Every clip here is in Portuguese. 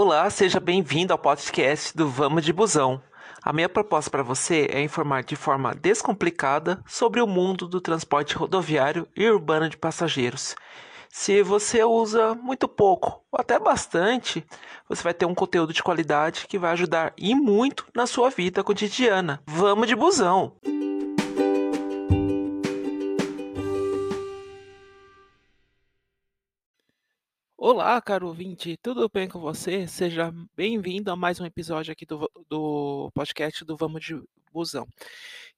Olá, seja bem-vindo ao podcast do Vamos de Busão. A minha proposta para você é informar de forma descomplicada sobre o mundo do transporte rodoviário e urbano de passageiros. Se você usa muito pouco ou até bastante, você vai ter um conteúdo de qualidade que vai ajudar e muito na sua vida cotidiana. Vamos de busão! Olá, caro ouvinte, tudo bem com você? Seja bem-vindo a mais um episódio aqui do, do podcast do Vamos de Busão.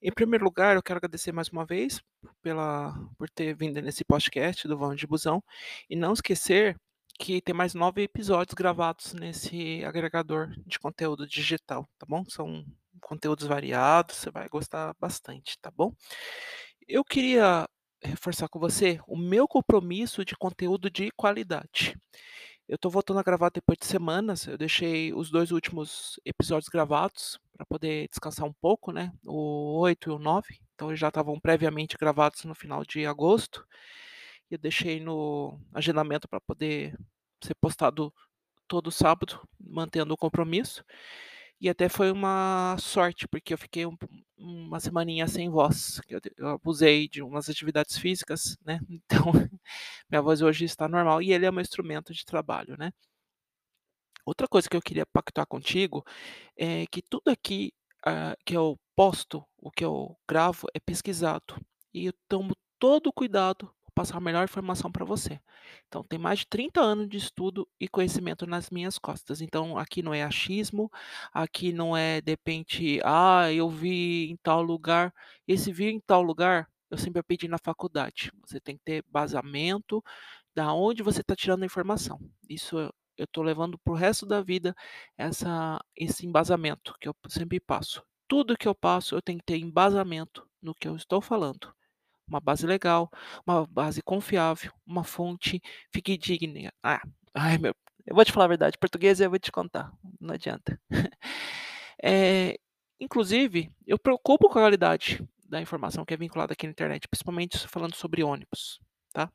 Em primeiro lugar, eu quero agradecer mais uma vez pela, por ter vindo nesse podcast do Vamos de Busão e não esquecer que tem mais nove episódios gravados nesse agregador de conteúdo digital, tá bom? São conteúdos variados, você vai gostar bastante, tá bom? Eu queria reforçar com você o meu compromisso de conteúdo de qualidade. Eu estou voltando a gravar depois de semanas. Eu deixei os dois últimos episódios gravados para poder descansar um pouco, né? O 8 e o 9. Então eles já estavam previamente gravados no final de agosto. Eu deixei no agendamento para poder ser postado todo sábado, mantendo o compromisso. E até foi uma sorte, porque eu fiquei um, uma semaninha sem voz. Eu, eu abusei de umas atividades físicas, né? Então, minha voz hoje está normal e ele é meu instrumento de trabalho, né? Outra coisa que eu queria pactuar contigo é que tudo aqui uh, que eu posto, o que eu gravo, é pesquisado. E eu tomo todo o cuidado passar a melhor informação para você. Então, tem mais de 30 anos de estudo e conhecimento nas minhas costas. Então, aqui não é achismo, aqui não é, de repente, ah, eu vi em tal lugar. Esse vi em tal lugar, eu sempre pedi na faculdade. Você tem que ter basamento da onde você está tirando a informação. Isso eu estou levando para o resto da vida essa, esse embasamento que eu sempre passo. Tudo que eu passo, eu tenho que ter embasamento no que eu estou falando uma base legal, uma base confiável, uma fonte fidedigna. Ah, ai meu, eu vou te falar a verdade, português eu vou te contar, não adianta. é, inclusive, eu preocupo com a qualidade da informação que é vinculada aqui na internet, principalmente falando sobre ônibus, tá?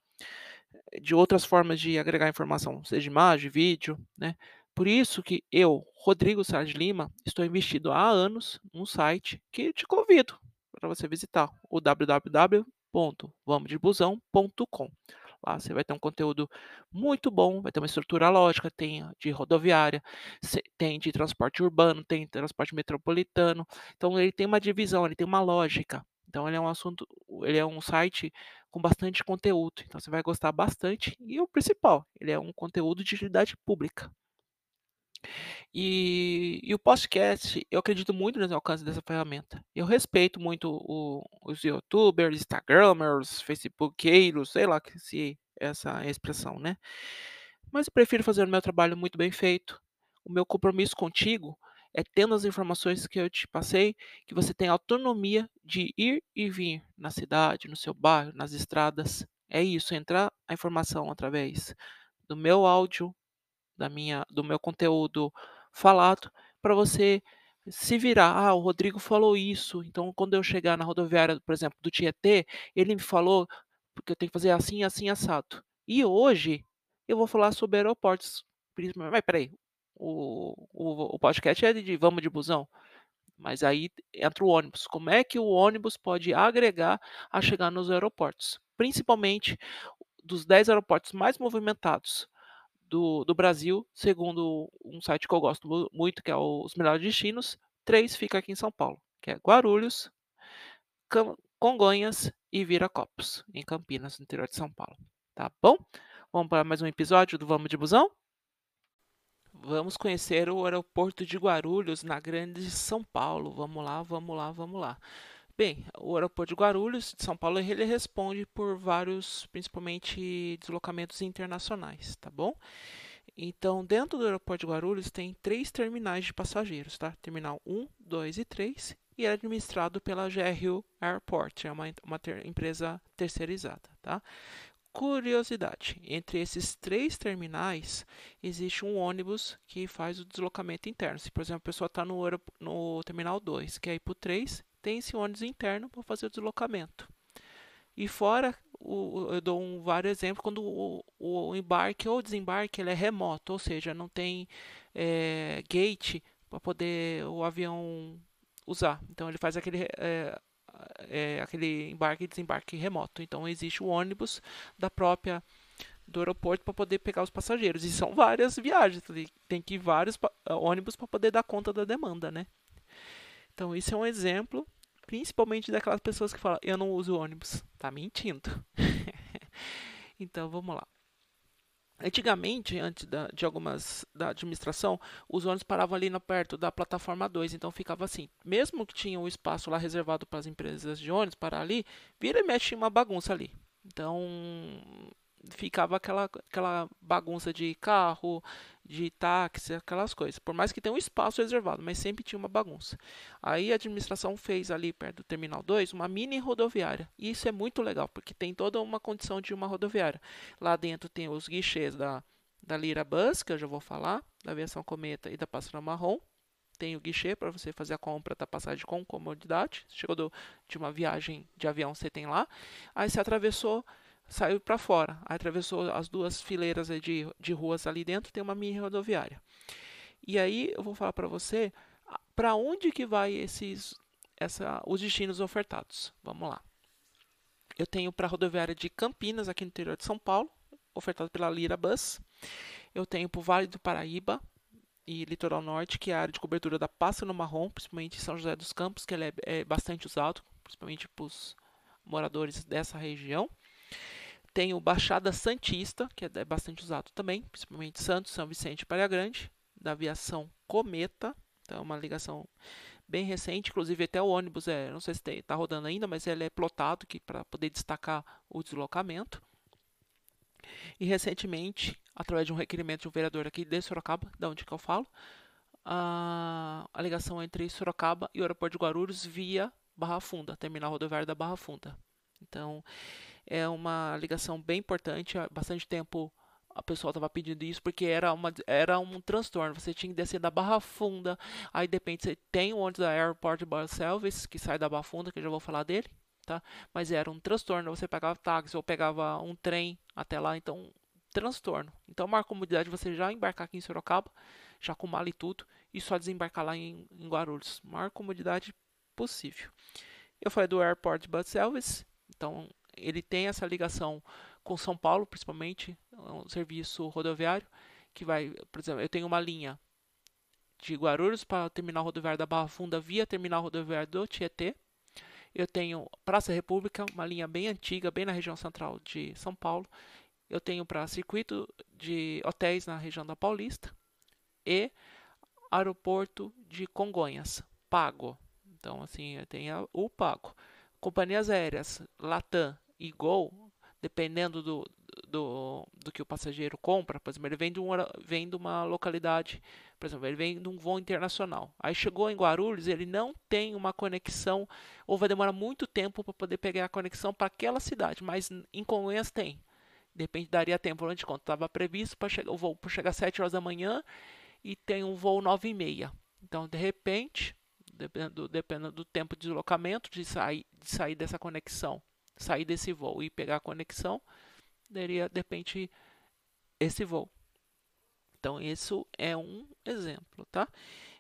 De outras formas de agregar informação, seja imagem, vídeo, né? Por isso que eu, Rodrigo de Lima, estou investido há anos num site que te convido para você visitar, o www www.vamosdebusão.com. Lá você vai ter um conteúdo muito bom, vai ter uma estrutura lógica, tem de rodoviária, tem de transporte urbano, tem transporte metropolitano. Então ele tem uma divisão, ele tem uma lógica. Então ele é um assunto, ele é um site com bastante conteúdo. Então você vai gostar bastante e o principal, ele é um conteúdo de utilidade pública. E, e o podcast, eu acredito muito no alcance dessa ferramenta. Eu respeito muito o, os youtubers, instagramers, facebookeiros, sei lá se essa é expressão, né? Mas eu prefiro fazer o meu trabalho muito bem feito. O meu compromisso contigo é tendo as informações que eu te passei, que você tem autonomia de ir e vir na cidade, no seu bairro, nas estradas. É isso, entrar a informação através do meu áudio, da minha, do meu conteúdo falado para você se virar. Ah, o Rodrigo falou isso, então quando eu chegar na rodoviária, por exemplo, do Tietê, ele me falou porque eu tenho que fazer assim, assim, assado. E hoje eu vou falar sobre aeroportos. Mas peraí, o, o, o podcast é de vamos de busão. Mas aí entra o ônibus. Como é que o ônibus pode agregar a chegar nos aeroportos? Principalmente dos 10 aeroportos mais movimentados do, do Brasil, segundo um site que eu gosto muito, que é Os Melhores Destinos, três fica aqui em São Paulo, que é Guarulhos, Congonhas e Viracopos, em Campinas, no interior de São Paulo. Tá bom? Vamos para mais um episódio do Vamos de Busão? Vamos conhecer o aeroporto de Guarulhos, na Grande São Paulo. Vamos lá, vamos lá, vamos lá. Bem, o aeroporto de Guarulhos, de São Paulo, ele responde por vários, principalmente, deslocamentos internacionais, tá bom? Então, dentro do aeroporto de Guarulhos tem três terminais de passageiros, tá? Terminal 1, 2 e 3, e é administrado pela GRU Airport, é uma, uma ter, empresa terceirizada, tá? Curiosidade, entre esses três terminais existe um ônibus que faz o deslocamento interno. Se, por exemplo, a pessoa está no, no terminal 2, quer ir para o 3, tem esse ônibus interno para fazer o deslocamento. E fora o, eu dou um, vários exemplos quando o, o, embarque ou desembarque ele é remoto, ou seja, não tem é, gate para poder o avião usar. Então ele faz aquele, é, é, aquele embarque e desembarque remoto. Então existe o ônibus da própria do aeroporto para poder pegar os passageiros. E são várias viagens, tem que ir vários ônibus para poder dar conta da demanda, né? Então isso é um exemplo Principalmente daquelas pessoas que falam, eu não uso ônibus. Tá mentindo. então vamos lá. Antigamente, antes da, de algumas da administração, os ônibus paravam ali no, perto da plataforma 2, então ficava assim. Mesmo que tinha um espaço lá reservado para as empresas de ônibus parar ali, vira e mexe uma bagunça ali. Então, ficava aquela, aquela bagunça de carro, de táxi, aquelas coisas. Por mais que tenha um espaço reservado, mas sempre tinha uma bagunça. Aí a administração fez ali perto do Terminal 2 uma mini rodoviária. E isso é muito legal, porque tem toda uma condição de uma rodoviária. Lá dentro tem os guichês da, da Lira Bus, que eu já vou falar, da aviação Cometa e da Pássaro Marrom. Tem o guichê para você fazer a compra da passagem com comodidade. Chegou do, de uma viagem de avião, você tem lá. Aí você atravessou saiu para fora. Atravessou as duas fileiras de, de ruas ali dentro, tem uma mini rodoviária. E aí eu vou falar para você para onde que vai esses essa, os destinos ofertados. Vamos lá. Eu tenho para a rodoviária de Campinas, aqui no interior de São Paulo, ofertado pela Lira Bus. Eu tenho para o Vale do Paraíba e Litoral Norte, que é a área de cobertura da Pássaro Marrom, principalmente em São José dos Campos, que ele é, é bastante usado, principalmente para os moradores dessa região. Tem o Baixada Santista, que é bastante usado também, principalmente Santos, São Vicente e Praia Grande, da aviação Cometa. Então, é uma ligação bem recente, inclusive até o ônibus é, não sei se está rodando ainda, mas ele é plotado para poder destacar o deslocamento. E recentemente, através de um requerimento de um vereador aqui de Sorocaba, da onde que eu falo, a, a ligação entre Sorocaba e o aeroporto de Guarulhos via Barra Funda, terminal rodoviário da Barra Funda. Então, é uma ligação bem importante. Há bastante tempo a pessoa estava pedindo isso porque era, uma, era um transtorno. Você tinha que descer da Barra Funda, aí depende, você tem o ônibus da Airport Bus Service, que sai da Barra Funda, que eu já vou falar dele, tá? Mas era um transtorno, você pegava táxi ou pegava um trem até lá, então transtorno. Então, maior comodidade você já embarcar aqui em Sorocaba, já com mala e tudo, e só desembarcar lá em, em Guarulhos. Maior comodidade possível. Eu falei do Airport Bus Service, então ele tem essa ligação com São Paulo, principalmente, é um serviço rodoviário, que vai, por exemplo, eu tenho uma linha de Guarulhos para o terminal rodoviário da Barra Funda via terminal rodoviário do Tietê. Eu tenho Praça República, uma linha bem antiga, bem na região central de São Paulo. Eu tenho para circuito de hotéis na região da Paulista e aeroporto de Congonhas, pago. Então, assim, eu tenho o pago. Companhias aéreas, Latam e Gol, dependendo do, do, do que o passageiro compra, por exemplo, ele vem de, uma, vem de uma localidade, por exemplo, ele vem de um voo internacional. Aí chegou em Guarulhos, ele não tem uma conexão, ou vai demorar muito tempo para poder pegar a conexão para aquela cidade, mas em Congonhas tem. Depende, daria tempo, onde conta. Estava previsto para chegar, o voo para chegar às 7 horas da manhã e tem um voo 9 e meia. Então, de repente, dependendo, dependendo do tempo de deslocamento, de sair, de sair dessa conexão, sair desse voo e pegar a conexão, daria de repente esse voo. Então, isso é um exemplo, tá?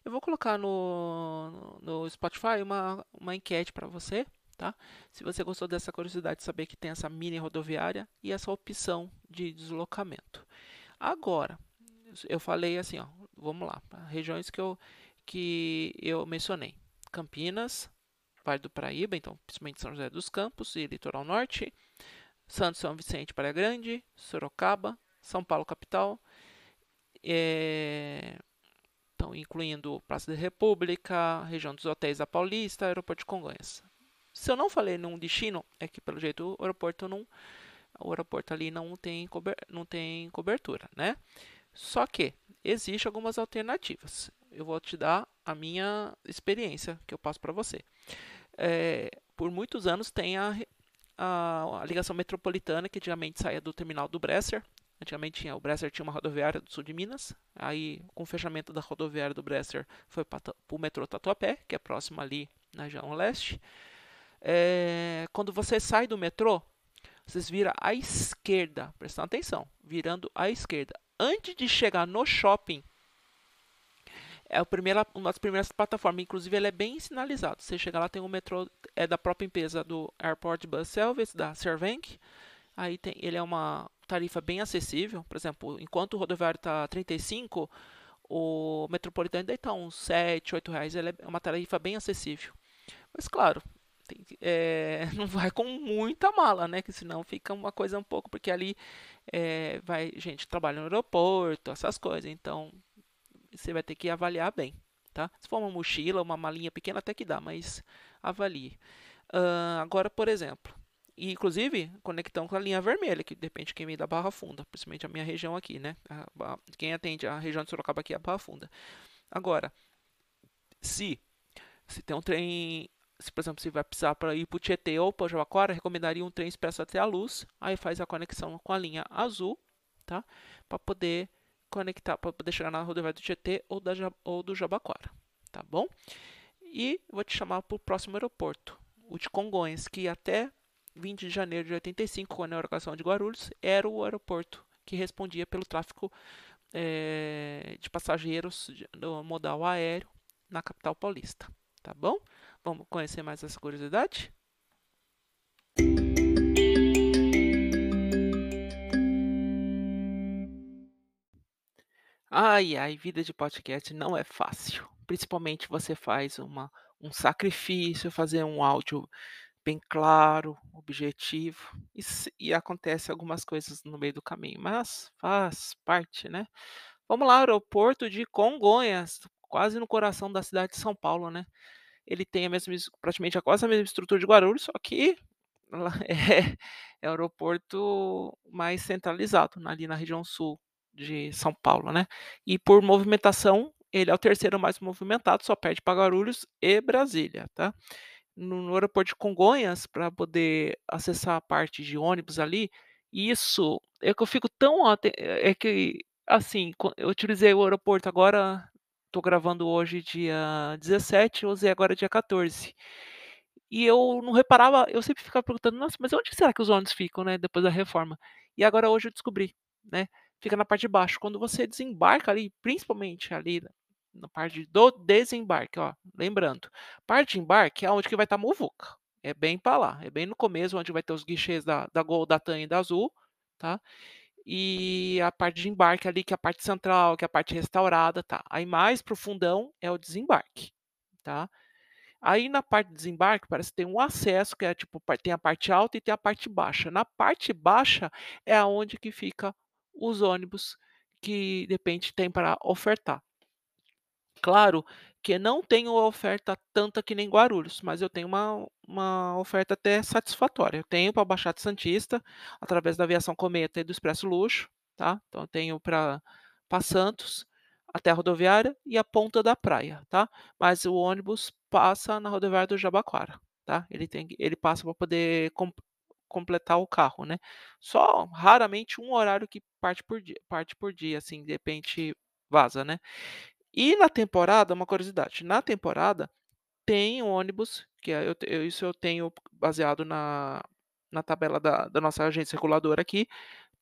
Eu vou colocar no, no Spotify uma, uma enquete para você, tá? Se você gostou dessa curiosidade de saber que tem essa mini rodoviária e essa opção de deslocamento. Agora, eu falei assim, ó, vamos lá, regiões que eu que eu mencionei: Campinas, Vale do Paraíba, então principalmente São José dos Campos e Litoral Norte, Santos São Vicente, Praia Grande, Sorocaba, São Paulo capital, é, então incluindo Praça da República, região dos hotéis da Paulista, Aeroporto de Congonhas. Se eu não falei num destino, é que pelo jeito o aeroporto não, o aeroporto ali não tem, não tem cobertura, né? Só que existem algumas alternativas eu vou te dar a minha experiência que eu passo para você. É, por muitos anos tem a, a, a, ligação metropolitana que antigamente saía do terminal do Bresser. Antigamente tinha, o Bresser tinha uma rodoviária do sul de Minas. Aí, com o fechamento da rodoviária do Bresser, foi para o metrô Tatuapé, que é próximo ali na região leste. É, quando você sai do metrô, vocês viram à esquerda, prestando atenção, virando à esquerda. Antes de chegar no shopping, é a primeira, uma das primeiras plataformas, inclusive ele é bem sinalizado. Você chega lá, tem o metrô, é da própria empresa do Airport Bus Service, da Servank. Aí tem, ele é uma tarifa bem acessível. Por exemplo, enquanto o rodoviário está 35, o metropolitano ainda está uns 7, 8 reais. Ele é uma tarifa bem acessível. Mas claro, tem, é, não vai com muita mala, né? Que senão fica uma coisa um pouco, porque ali é, vai gente trabalha no aeroporto, essas coisas. Então você vai ter que avaliar bem, tá? Se for uma mochila, uma malinha pequena até que dá, mas avalie. Uh, agora, por exemplo, e inclusive conectão com a linha vermelha, que depende de quem vem da Barra Funda, principalmente a minha região aqui, né? A, quem atende a região de Sorocaba aqui é a Barra Funda. Agora, se se tem um trem, se por exemplo, se vai precisar para ir para o Tietê ou para Jabaquara, recomendaria um trem expresso até a luz, aí faz a conexão com a linha azul, tá? Para poder conectar, para poder chegar na rodovia do Tietê ou, da, ou do Jabaquara, tá bom? E vou te chamar para o próximo aeroporto, o de Congonhas, que até 20 de janeiro de 85, com a inauguração de Guarulhos, era o aeroporto que respondia pelo tráfego é, de passageiros no modal aéreo na capital paulista. Tá bom? Vamos conhecer mais essa curiosidade? Ai, ai, vida de podcast não é fácil. Principalmente você faz uma, um sacrifício, fazer um áudio bem claro, objetivo, e, e acontece algumas coisas no meio do caminho, mas faz parte, né? Vamos lá, aeroporto de Congonhas, quase no coração da cidade de São Paulo, né? Ele tem a mesma, praticamente quase a mesma estrutura de Guarulhos, só que é, é aeroporto mais centralizado, ali na região sul de São Paulo, né? E por movimentação, ele é o terceiro mais movimentado, só perde para Guarulhos e Brasília, tá? no, no aeroporto de Congonhas para poder acessar a parte de ônibus ali. Isso é que eu fico tão é que assim, eu utilizei o aeroporto agora, estou gravando hoje dia 17, eu usei agora dia 14. E eu não reparava, eu sempre ficava perguntando, nossa, mas onde será que os ônibus ficam, né, depois da reforma? E agora hoje eu descobri, né? Fica na parte de baixo. Quando você desembarca ali, principalmente ali na parte do desembarque, ó, lembrando, parte de embarque é onde que vai estar tá Muvuca, é bem para lá, é bem no começo, onde vai ter os guichês da, da Gol, da TAM e da Azul, tá? E a parte de embarque ali, que é a parte central, que é a parte restaurada, tá? Aí mais pro fundão é o desembarque, tá? Aí na parte de desembarque parece que tem um acesso, que é tipo, tem a parte alta e tem a parte baixa. Na parte baixa é aonde que fica os ônibus que de repente tem para ofertar. Claro que não tenho oferta tanta que nem Guarulhos, mas eu tenho uma, uma oferta até satisfatória. Eu tenho para Baixada Santista, através da Aviação Cometa e do Expresso Luxo, tá? Então eu tenho para Santos, até a rodoviária e a ponta da praia, tá? Mas o ônibus passa na rodoviária do Jabaquara, tá? Ele tem ele passa para poder completar o carro, né? Só raramente um horário que parte por dia, parte por dia, assim, de repente vaza, né? E na temporada, uma curiosidade, na temporada tem ônibus, que é, eu, eu, isso eu tenho baseado na, na tabela da, da nossa agência reguladora aqui,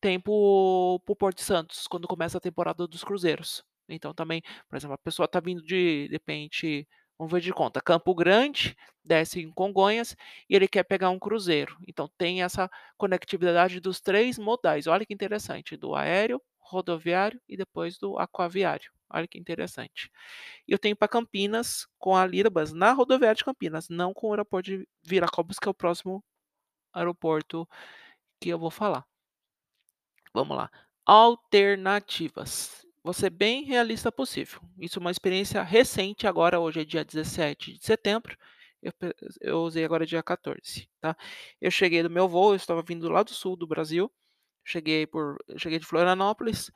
tem para o Porto de Santos, quando começa a temporada dos cruzeiros. Então também, por exemplo, a pessoa está vindo de, de repente, vamos ver de conta, Campo Grande, desce em Congonhas e ele quer pegar um cruzeiro. Então tem essa conectividade dos três modais. Olha que interessante, do aéreo, rodoviário e depois do aquaviário. Olha que interessante. E eu tenho para Campinas com a Lirabas na rodoviária de Campinas, não com o aeroporto de Viracopos, que é o próximo aeroporto que eu vou falar. Vamos lá. Alternativas. Vou ser bem realista possível. Isso é uma experiência recente, agora hoje é dia 17 de setembro. Eu, eu usei agora dia 14, tá? Eu cheguei do meu voo, eu estava vindo lá do sul do Brasil. Cheguei por, cheguei de Florianópolis.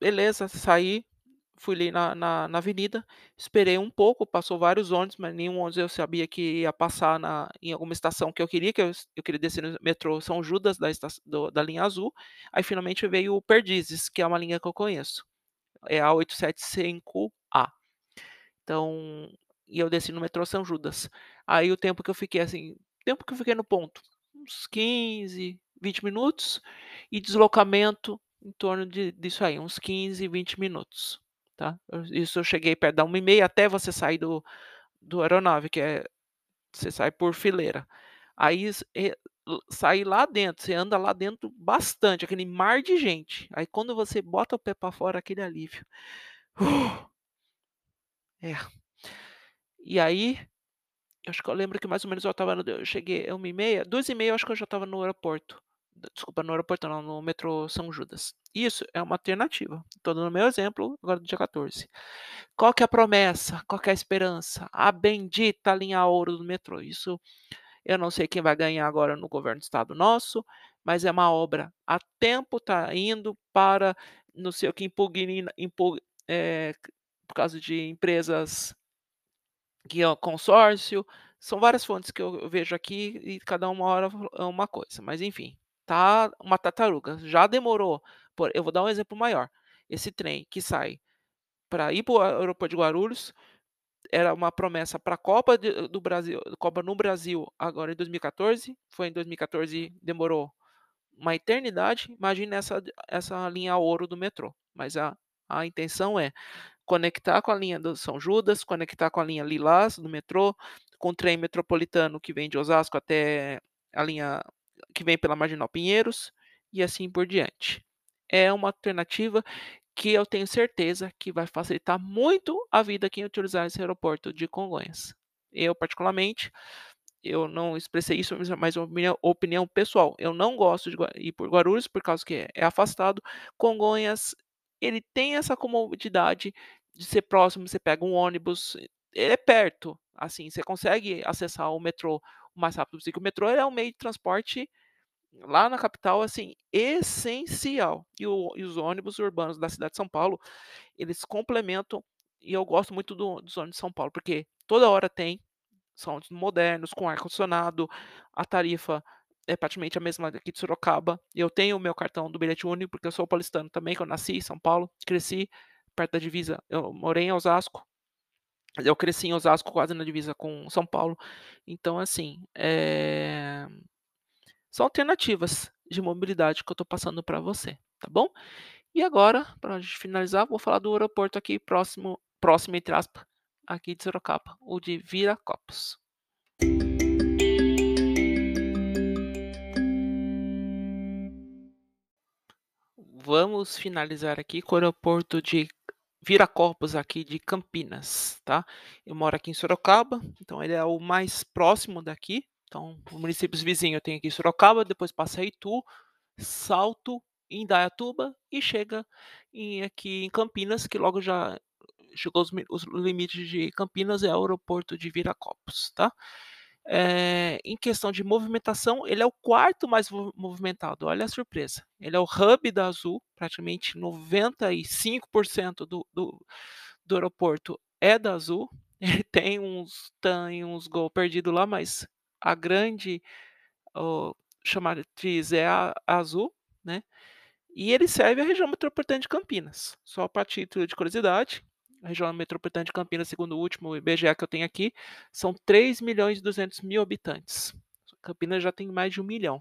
Beleza, saí, fui ali na, na, na, avenida, esperei um pouco, passou vários ônibus, mas nenhum ônibus eu sabia que ia passar na, em alguma estação que eu queria, que eu, eu queria descer no metrô São Judas, da, do, da linha azul. Aí finalmente veio o Perdizes, que é uma linha que eu conheço. É a 875A. Então, e eu desci no metrô São Judas. Aí o tempo que eu fiquei assim, tempo que eu fiquei no ponto, uns 15, 20 minutos, e deslocamento em torno de disso aí, uns 15, 20 minutos, tá. Isso eu cheguei perto da 1h30 até você sair do do aeronave, que é você sai por fileira. Aí eh, sair lá dentro, você anda lá dentro bastante, aquele mar de gente. Aí quando você bota o pé para fora, aquele alívio. É. E aí, acho que eu lembro que mais ou menos eu estava no eu cheguei 1h30, 2h30 eu acho que eu já estava no aeroporto. Desculpa, no aeroporto não, no metrô São Judas. Isso é uma alternativa. Tô dando meu exemplo agora do dia 14. Qual que é a promessa? Qual que é a esperança? A bendita linha ouro do metrô. Isso eu não sei quem vai ganhar agora no governo do estado nosso, mas é uma obra a tempo, tá indo para não sei o que impugna impu eh, por causa de empresas que é consórcio, são várias fontes que eu vejo aqui e cada uma hora é uma coisa, mas enfim, tá uma tartaruga. Já demorou por eu vou dar um exemplo maior, esse trem que sai para ir para o aeroporto de Guarulhos, era uma promessa para a Copa de do Brasil Copa no Brasil agora em 2014, foi em 2014 demorou uma eternidade, imagina essa essa linha ouro do metrô, mas a a intenção é conectar com a linha do São Judas, conectar com a linha Lilás do metrô, com o trem metropolitano que vem de Osasco até a linha que vem pela Marginal Pinheiros, e assim por diante. É uma alternativa que eu tenho certeza que vai facilitar muito a vida quem utilizar esse aeroporto de Congonhas. Eu particularmente, eu não expressei isso, mas é uma opinião opinião pessoal, eu não gosto de ir por Guarulhos, por causa que é afastado. Congonhas, ele tem essa comodidade de ser próximo, você pega um ônibus, é perto, assim, você consegue acessar o metrô o mais rápido possível, o metrô é um meio de transporte lá na capital, assim, essencial. E o e os ônibus urbanos da cidade de São Paulo, eles complementam, e eu gosto muito do dos ônibus de São Paulo, porque toda hora tem, são modernos, com ar-condicionado, a tarifa é praticamente a mesma daqui de Sorocaba. Eu tenho o meu cartão do bilhete único, porque eu sou paulistano também, que eu nasci em São Paulo, cresci perto da divisa, eu morei em Osasco. Eu cresci em Osasco quase na divisa com São Paulo, então assim, eh, são alternativas de mobilidade que eu tô passando para você, tá bom? E agora, pra gente finalizar, vou falar do aeroporto aqui próximo próximo entre aspas, aqui de Sorocaba, o de Viracopos. Vamos finalizar aqui com o aeroporto de Viracopos, aqui de Campinas, tá. Eu moro aqui em Sorocaba, então ele é o mais próximo daqui, então os municípios vizinho eu tenho aqui Sorocaba, depois passa Itu, Salto, Indaiatuba e chega em aqui em Campinas, que logo já chegou os os limites de Campinas, é o aeroporto de Viracopos, tá. Eh, em questão de movimentação, ele é o 4º mais mo movimentado, olha a surpresa. Ele é o hub da Azul, praticamente 95% do do do aeroporto é da Azul, ele tem uns tem uns gol perdido lá, mas a grande, o chamatriz é a Azul, né, e ele serve a região metropolitana de Campinas. Só para título de curiosidade, a região metropolitana de Campinas, segundo o último IBGE que eu tenho aqui, são 3.200.000 habitantes. Campinas já tem mais de 1.000.000.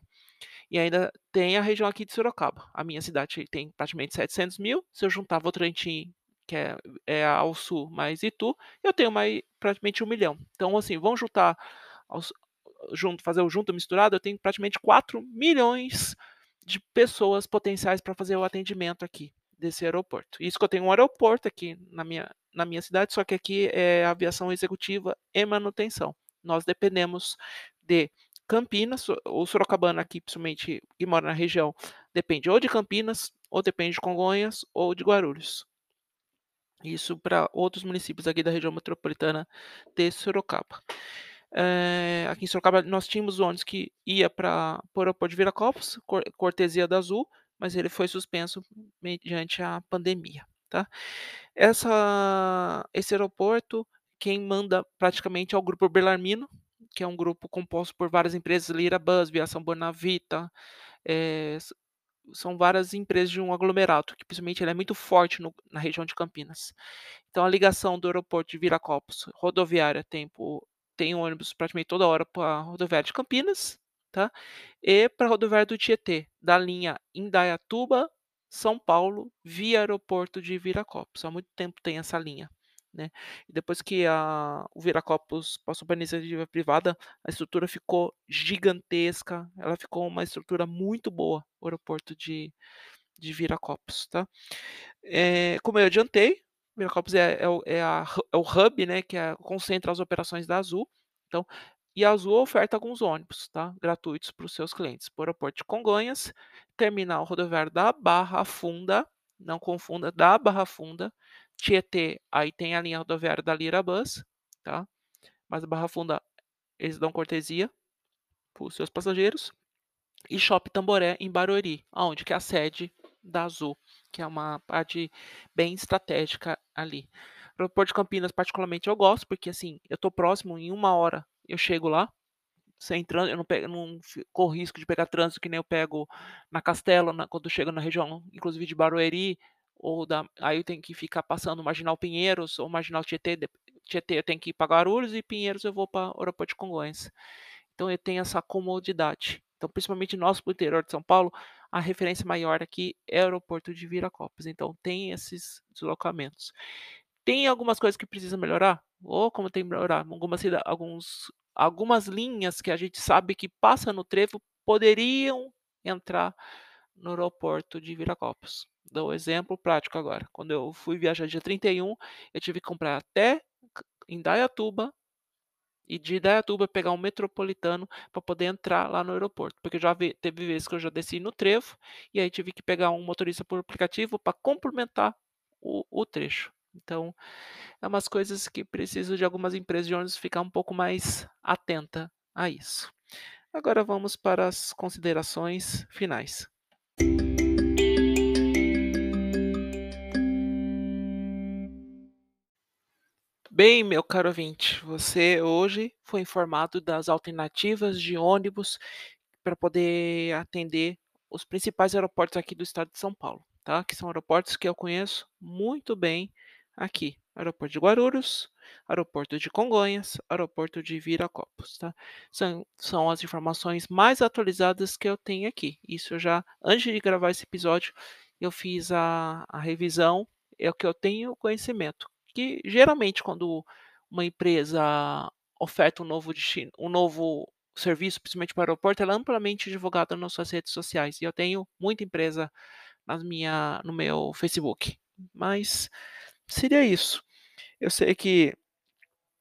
E ainda tem a região aqui de Sorocaba, a minha cidade tem praticamente 700.000, se eu juntar Votorantim, que é é ao sul, mais Itu, eu tenho mai praticamente 1.000.000. Então assim, vamos juntar aos junto fazer o junto e misturado, eu tenho praticamente 4.000.000 de pessoas potenciais para fazer o atendimento aqui, desse aeroporto. Isso que eu tenho um aeroporto aqui na minha na minha cidade, só que aqui é aviação executiva e manutenção. Nós dependemos de Campinas, o sorocabano aqui, principalmente que mora na região, depende ou de Campinas, ou depende de Congonhas, ou de Guarulhos. Isso para outros municípios aqui da região metropolitana de Sorocaba. Eh, aqui em Sorocaba nós tínhamos ônibus que ia para o aeroporto de Viracopos, cor cortesia da Azul, mas ele foi suspenso mediante a pandemia, tá. Essa esse aeroporto, quem manda praticamente é o grupo Bellarmino, que é um grupo composto por várias empresas, Lirabus, Viação Bonavita, eh, s são várias empresas de um aglomerado, que principalmente ele é muito forte no na região de Campinas. Então a ligação do aeroporto de Viracopos, rodoviária, tempo tem ônibus praticamente toda hora pra rodoviária de Campinas, tá? E para a rodoviária do Tietê, da linha Indaiatuba, São Paulo, via aeroporto de Viracopos. Há muito tempo tem essa linha, né? E depois que a, o Viracopos passou para a iniciativa privada, a estrutura ficou gigantesca, ela ficou uma estrutura muito boa, o aeroporto de, de Viracopos, tá? É, como eu adiantei, Viracopos é, é, é, a, é, o hub, né, que é, concentra as operações da Azul. Então, e a Azul oferta alguns ônibus, tá, gratuitos para os seus clientes. Por aeroporto de Congonhas, terminal rodoviário da Barra Funda, não confunda, da Barra Funda, Tietê, aí tem a linha rodoviária da Lira Bus, tá? Mas a Barra Funda, eles dão cortesia para os seus passageiros. E Shopping Tamboré, em Barueri, onde que é a sede da Azul, que é uma parte bem estratégica ali. Aeroporto de Campinas, particularmente, eu gosto, porque assim, eu estou próximo, em uma hora eu chego lá, sem trânsito, eu não, pego, não corro risco de pegar trânsito que nem eu pego na Castelo, na, quando chego na região, inclusive de Barueri, ou da, aí eu tenho que ficar passando Marginal Pinheiros ou Marginal Tietê, Tietê eu tenho que ir para Guarulhos e Pinheiros eu vou para aeroporto de Congonhas. Então eu tenho essa comodidade. Então, principalmente nós para o interior de São Paulo, a referência maior aqui é o aeroporto de Viracopos. Então, tem esses deslocamentos. Tem algumas coisas que precisa melhorar? Ou como tem? Algumas, alguns, algumas linhas que a gente sabe que passa no trevo poderiam entrar no aeroporto de Viracopos. Dou um exemplo prático agora. Quando eu fui viajar dia 31, eu tive que comprar até em Dayatuba e de Idaiatuba pegar um metropolitano para poder entrar lá no aeroporto, porque já vi, teve vezes que eu já desci no trevo e aí tive que pegar um motorista por aplicativo para complementar o, o, trecho. Então, é umas coisas que preciso de algumas empresas de ônibus ficar um pouco mais atenta a isso. Agora vamos para as considerações finais. Bem, meu caro ouvinte, você hoje foi informado das alternativas de ônibus para poder atender os principais aeroportos aqui do estado de São Paulo, tá? Que são aeroportos que eu conheço muito bem aqui. Aeroporto de Guarulhos, Aeroporto de Congonhas, Aeroporto de Viracopos, tá? São, são as informações mais atualizadas que eu tenho aqui. Isso eu já, antes de gravar esse episódio, eu fiz a, a revisão, é o que eu tenho conhecimento que geralmente quando uma empresa oferta um novo destino, um novo serviço, principalmente para o aeroporto, ela é amplamente divulgada nas suas redes sociais. E eu tenho muita empresa nas minha, no meu Facebook. Mas seria isso. Eu sei que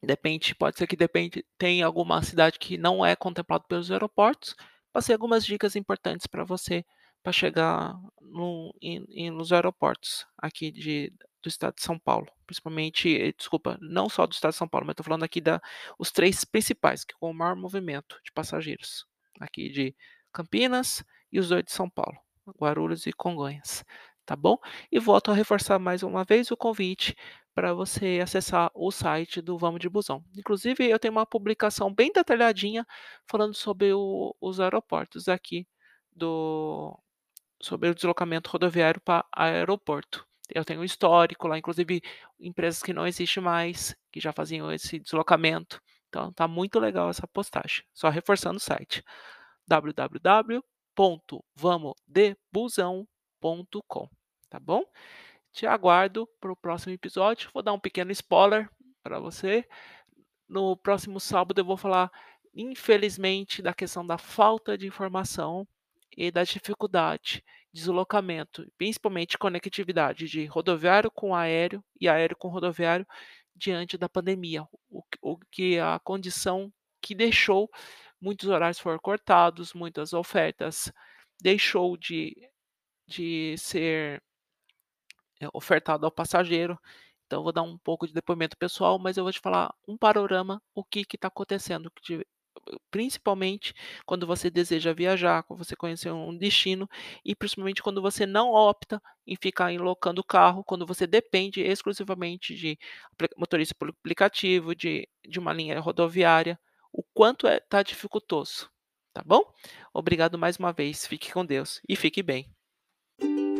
depende, pode ser que depende, tem alguma cidade que não é contemplado pelos aeroportos. Passei algumas dicas importantes para você para chegar no, em, em, nos aeroportos aqui de, do estado de São Paulo, principalmente, eh, desculpa, não só do estado de São Paulo, mas estou falando aqui da os três principais, que com o maior movimento de passageiros, aqui de Campinas e os dois de São Paulo, Guarulhos e Congonhas, tá bom? E volto a reforçar mais uma vez o convite para você acessar o site do Vamos de Busão. Inclusive, eu tenho uma publicação bem detalhadinha falando sobre o, os aeroportos aqui do sobre o deslocamento rodoviário para aeroporto. Eu tenho um histórico lá, inclusive empresas que não existem mais, que já faziam esse deslocamento. Então tá muito legal essa postagem. Só reforçando o site www.vamodebusão.com, tá bom? Te aguardo para o próximo episódio. Vou dar um pequeno spoiler para você. No próximo sábado eu vou falar, infelizmente, da questão da falta de informação e da dificuldade de deslocamento, principalmente conectividade de rodoviário com aéreo e aéreo com rodoviário diante da pandemia, o, o que a condição que deixou muitos horários foram cortados, muitas ofertas deixou de, de ser é, ofertado ao passageiro. Então, eu vou dar um pouco de depoimento pessoal, mas eu vou te falar um panorama, o que está acontecendo, principalmente quando você deseja viajar, quando você conhecer um destino e principalmente quando você não opta em ficar locando o carro, quando você depende exclusivamente de motorista por aplicativo, de, de uma linha rodoviária, o quanto está é, tá dificultoso, tá bom? Obrigado mais uma vez, fique com Deus e fique bem. thank you